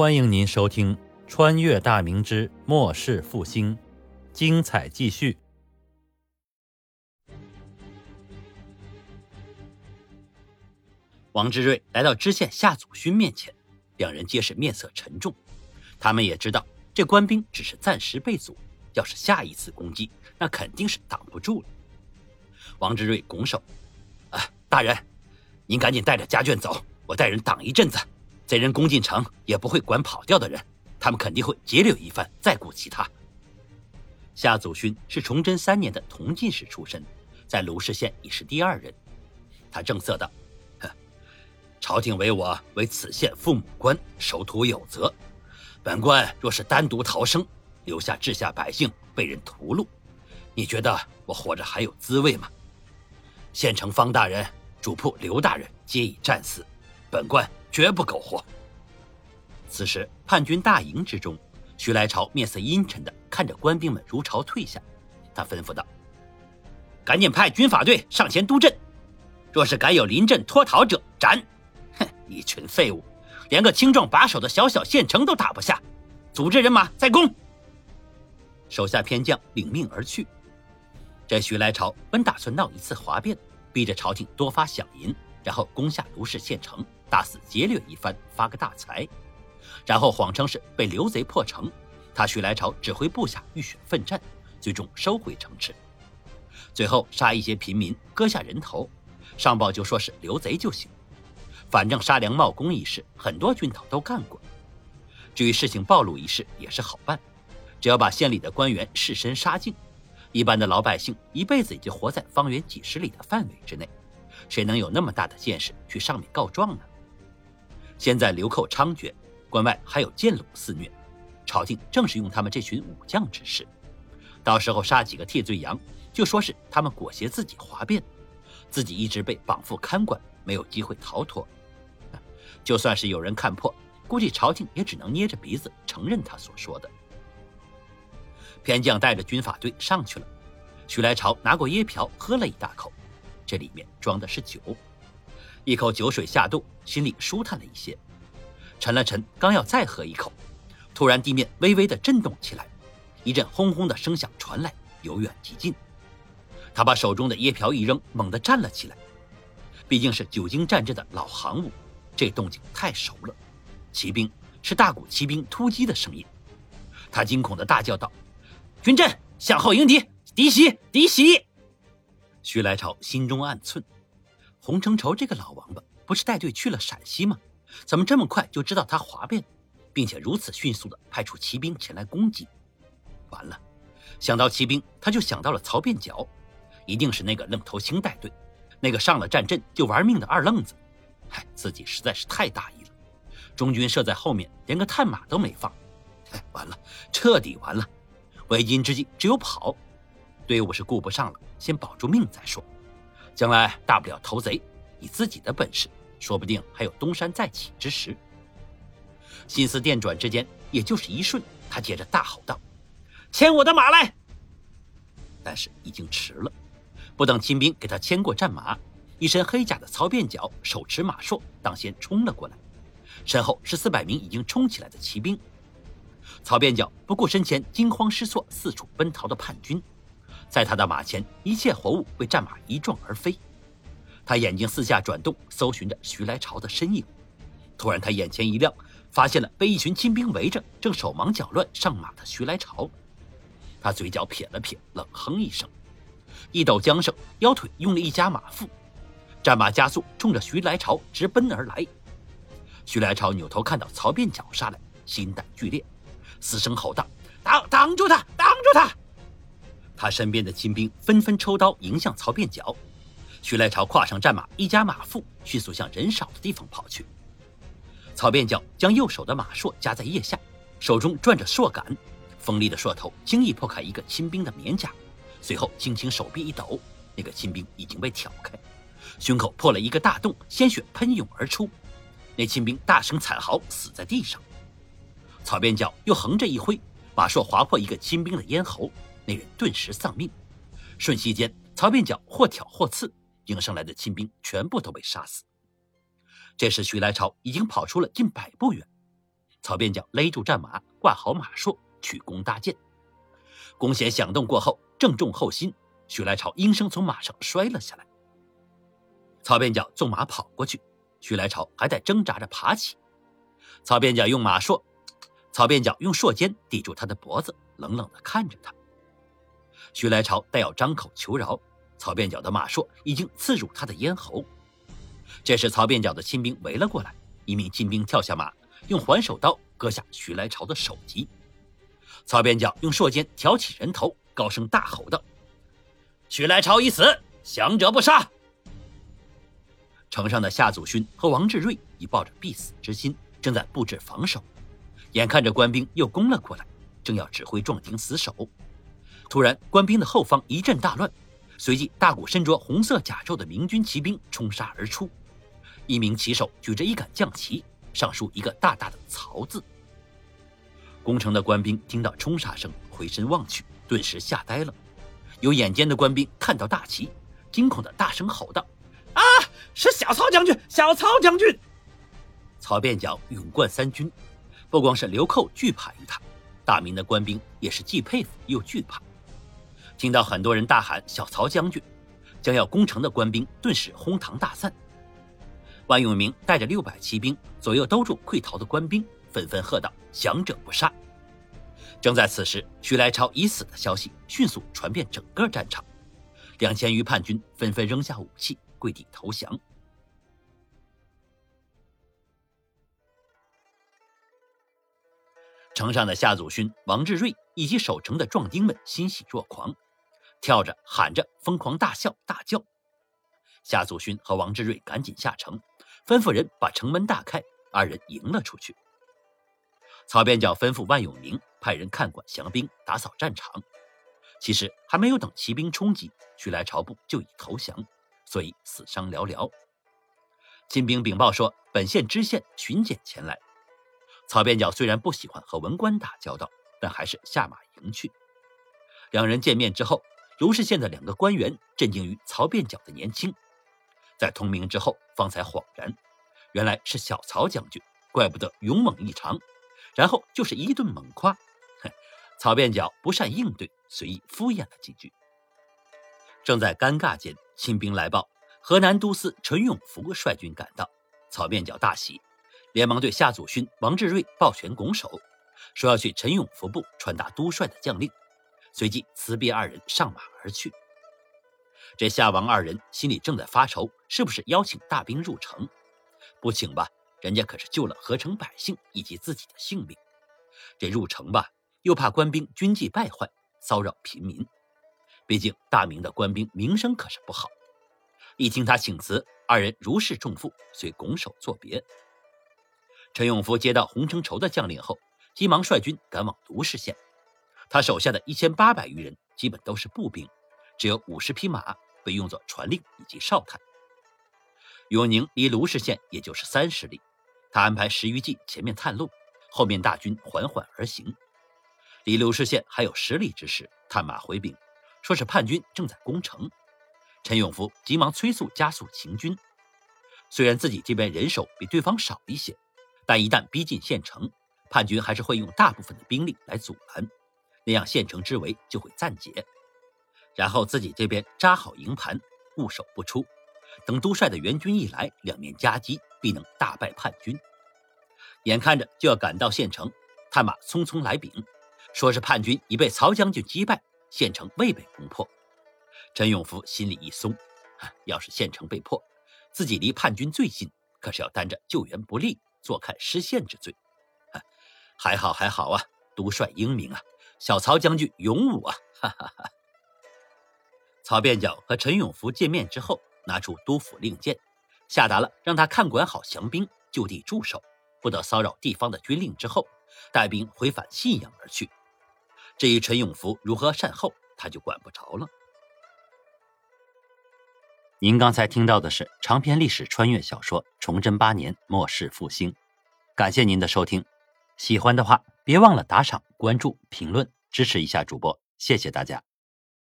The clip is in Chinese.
欢迎您收听《穿越大明之末世复兴》，精彩继续。王之瑞来到知县夏祖勋面前，两人皆是面色沉重。他们也知道，这官兵只是暂时被阻，要是下一次攻击，那肯定是挡不住了。王之瑞拱手：“啊，大人，您赶紧带着家眷走，我带人挡一阵子。”贼人攻进城也不会管跑掉的人，他们肯定会劫掠一番，再顾其他。夏祖勋是崇祯三年的同进士出身，在卢氏县已是第二人。他正色道：“哼，朝廷委我为此县父母官，守土有责。本官若是单独逃生，留下治下百姓被人屠戮，你觉得我活着还有滋味吗？县城方大人、主簿刘大人皆已战死，本官。”绝不苟活。此时叛军大营之中，徐来朝面色阴沉的看着官兵们如潮退下，他吩咐道：“赶紧派军法队上前督阵，若是敢有临阵脱逃者，斩！哼，一群废物，连个青壮把守的小小县城都打不下，组织人马再攻。”手下偏将领命而去。这徐来朝本打算闹一次哗变，逼着朝廷多发饷银，然后攻下卢氏县城。大肆劫掠一番，发个大财，然后谎称是被刘贼破城，他徐来朝指挥部下浴血奋战，最终收回城池，最后杀一些平民，割下人头，上报就说是刘贼就行。反正杀良冒功一事，很多军头都干过。至于事情暴露一事，也是好办，只要把县里的官员士绅杀尽，一般的老百姓一辈子也就活在方圆几十里的范围之内，谁能有那么大的见识去上面告状呢？现在流寇猖獗，关外还有建虏肆虐，朝廷正是用他们这群武将之时，到时候杀几个替罪羊，就说是他们裹挟自己哗变，自己一直被绑缚看管，没有机会逃脱。就算是有人看破，估计朝廷也只能捏着鼻子承认他所说的。偏将带着军法队上去了，徐来朝拿过椰瓢喝了一大口，这里面装的是酒。一口酒水下肚，心里舒坦了一些。沉了沉，刚要再喝一口，突然地面微微的震动起来，一阵轰轰的声响传来，由远及近。他把手中的椰瓢一扔，猛地站了起来。毕竟是久经战阵的老行伍，这动静太熟了。骑兵是大股骑兵突击的声音。他惊恐的大叫道：“军阵，向后迎敌！敌袭！敌袭！”徐来朝心中暗忖。洪承畴这个老王八不是带队去了陕西吗？怎么这么快就知道他哗变，并且如此迅速的派出骑兵前来攻击？完了，想到骑兵，他就想到了曹变脚，一定是那个愣头青带队，那个上了战阵就玩命的二愣子。嗨，自己实在是太大意了，中军设在后面，连个探马都没放。哎，完了，彻底完了，为今之计只有跑，队伍是顾不上了，先保住命再说。将来大不了投贼，以自己的本事，说不定还有东山再起之时。心思电转之间，也就是一瞬，他接着大吼道：“牵我的马来！”但是已经迟了，不等亲兵给他牵过战马，一身黑甲的曹变脚手持马槊，当先冲了过来，身后是四百名已经冲起来的骑兵。曹变脚不顾身前惊慌失措、四处奔逃的叛军。在他的马前，一切活物被战马一撞而飞。他眼睛四下转动，搜寻着徐来朝的身影。突然，他眼前一亮，发现了被一群亲兵围着、正手忙脚乱上马的徐来朝。他嘴角撇了撇，冷哼一声，一抖缰绳，腰腿用力一夹马腹，战马加速，冲着徐来朝直奔而来。徐来朝扭头看到曹变脚杀来，心胆俱裂，嘶声吼道：“挡挡住他！挡住他！”他身边的亲兵纷纷抽刀迎向曹变脚，徐来朝跨上战马，一夹马腹，迅速向人少的地方跑去。曹变脚将右手的马槊夹在腋下，手中转着槊杆，锋利的槊头轻易破开一个亲兵的面甲，随后轻轻手臂一抖，那个亲兵已经被挑开，胸口破了一个大洞，鲜血喷涌而出，那亲兵大声惨嚎，死在地上。曹变脚又横着一挥，马槊划破一个亲兵的咽喉。那人顿时丧命，瞬息间，曹变脚或挑或刺，迎上来的亲兵全部都被杀死。这时，徐来朝已经跑出了近百步远，曹变脚勒住战马，挂好马槊，取弓搭箭。弓弦响动过后，正中后心，徐来朝应声从马上摔了下来。曹变脚纵马跑过去，徐来朝还在挣扎着爬起。曹变脚用马槊，曹变脚用槊尖抵住他的脖子，冷冷地看着他。徐来朝待要张口求饶，曹边角的马槊已经刺入他的咽喉。这时，曹边角的亲兵围了过来，一名亲兵跳下马，用环手刀割下徐来朝的首级。曹边角用槊尖挑起人头，高声大吼道：“徐来朝已死，降者不杀！”城上的夏祖勋和王志瑞已抱着必死之心，正在布置防守。眼看着官兵又攻了过来，正要指挥壮丁死守，突然官兵的后方一阵大乱，随即大股身着红色甲胄的明军骑兵冲杀而出。一名骑手举着一杆将旗，上书一个大大的“曹”字。攻城的官兵听到冲杀声，回身望去，顿时吓呆了。有眼尖的官兵看到大旗，惊恐的大声吼道：“啊，是小曹将军！小曹将军！”曹便角勇冠三军，不光是流寇惧怕于他，大明的官兵也是既佩服又惧怕。听到很多人大喊“小曹将军”，将要攻城的官兵顿时哄堂大散。万永明带着六百骑兵左右兜住溃逃的官兵，纷纷喝道：“降者不杀！”正在此时，徐来超已死的消息迅速传遍整个战场，两千余叛军纷纷扔下武器，跪地投降。城上的夏祖勋、王志瑞以及守城的壮丁们欣喜若狂，跳着喊着，疯狂大笑大叫。夏祖勋和王志瑞赶紧下城。吩咐人把城门大开，二人迎了出去。曹边角吩咐万永明派人看管降兵，打扫战场。其实还没有等骑兵冲击，徐来朝部就已投降，所以死伤寥寥。金兵禀报说，本县知县巡检前来。曹边角虽然不喜欢和文官打交道，但还是下马迎去。两人见面之后，卢氏县的两个官员震惊于曹边角的年轻。在通明之后，方才恍然，原来是小曹将军，怪不得勇猛异常。然后就是一顿猛夸，哼！曹便角不善应对，随意敷衍了几句。正在尴尬间，亲兵来报，河南都司陈永福率军赶到。曹变脚大喜，连忙对夏祖勋、王志瑞抱拳拱手，说要去陈永福部传达都帅的将令。随即辞别二人，上马而去。这夏王二人心里正在发愁，是不是邀请大兵入城？不请吧，人家可是救了河城百姓以及自己的性命；这入城吧，又怕官兵军纪败坏，骚扰平民。毕竟大明的官兵名声可是不好。一听他请辞，二人如释重负，遂拱手作别。陈永福接到洪承畴的将令后，急忙率军赶往卢氏县。他手下的一千八百余人，基本都是步兵。只有五十匹马被用作传令以及哨探。永宁离卢氏县也就是三十里，他安排十余骑前面探路，后面大军缓缓而行。离卢氏县还有十里之时，探马回禀，说是叛军正在攻城。陈永福急忙催促加速行军。虽然自己这边人手比对方少一些，但一旦逼近县城，叛军还是会用大部分的兵力来阻拦，那样县城之围就会暂解。然后自己这边扎好营盘，固守不出，等都帅的援军一来，两面夹击，必能大败叛军。眼看着就要赶到县城，探马匆匆来禀，说是叛军已被曹将军击败，县城未被攻破。陈永福心里一松，要是县城被破，自己离叛军最近，可是要担着救援不力、坐看失陷之罪。还好还好啊，都帅英明啊，小曹将军勇武啊！哈哈哈。曹便脚和陈永福见面之后，拿出督府令箭，下达了让他看管好降兵，就地驻守，不得骚扰地方的军令之后，带兵回返信阳而去。至于陈永福如何善后，他就管不着了。您刚才听到的是长篇历史穿越小说《崇祯八年末世复兴》，感谢您的收听。喜欢的话，别忘了打赏、关注、评论，支持一下主播，谢谢大家。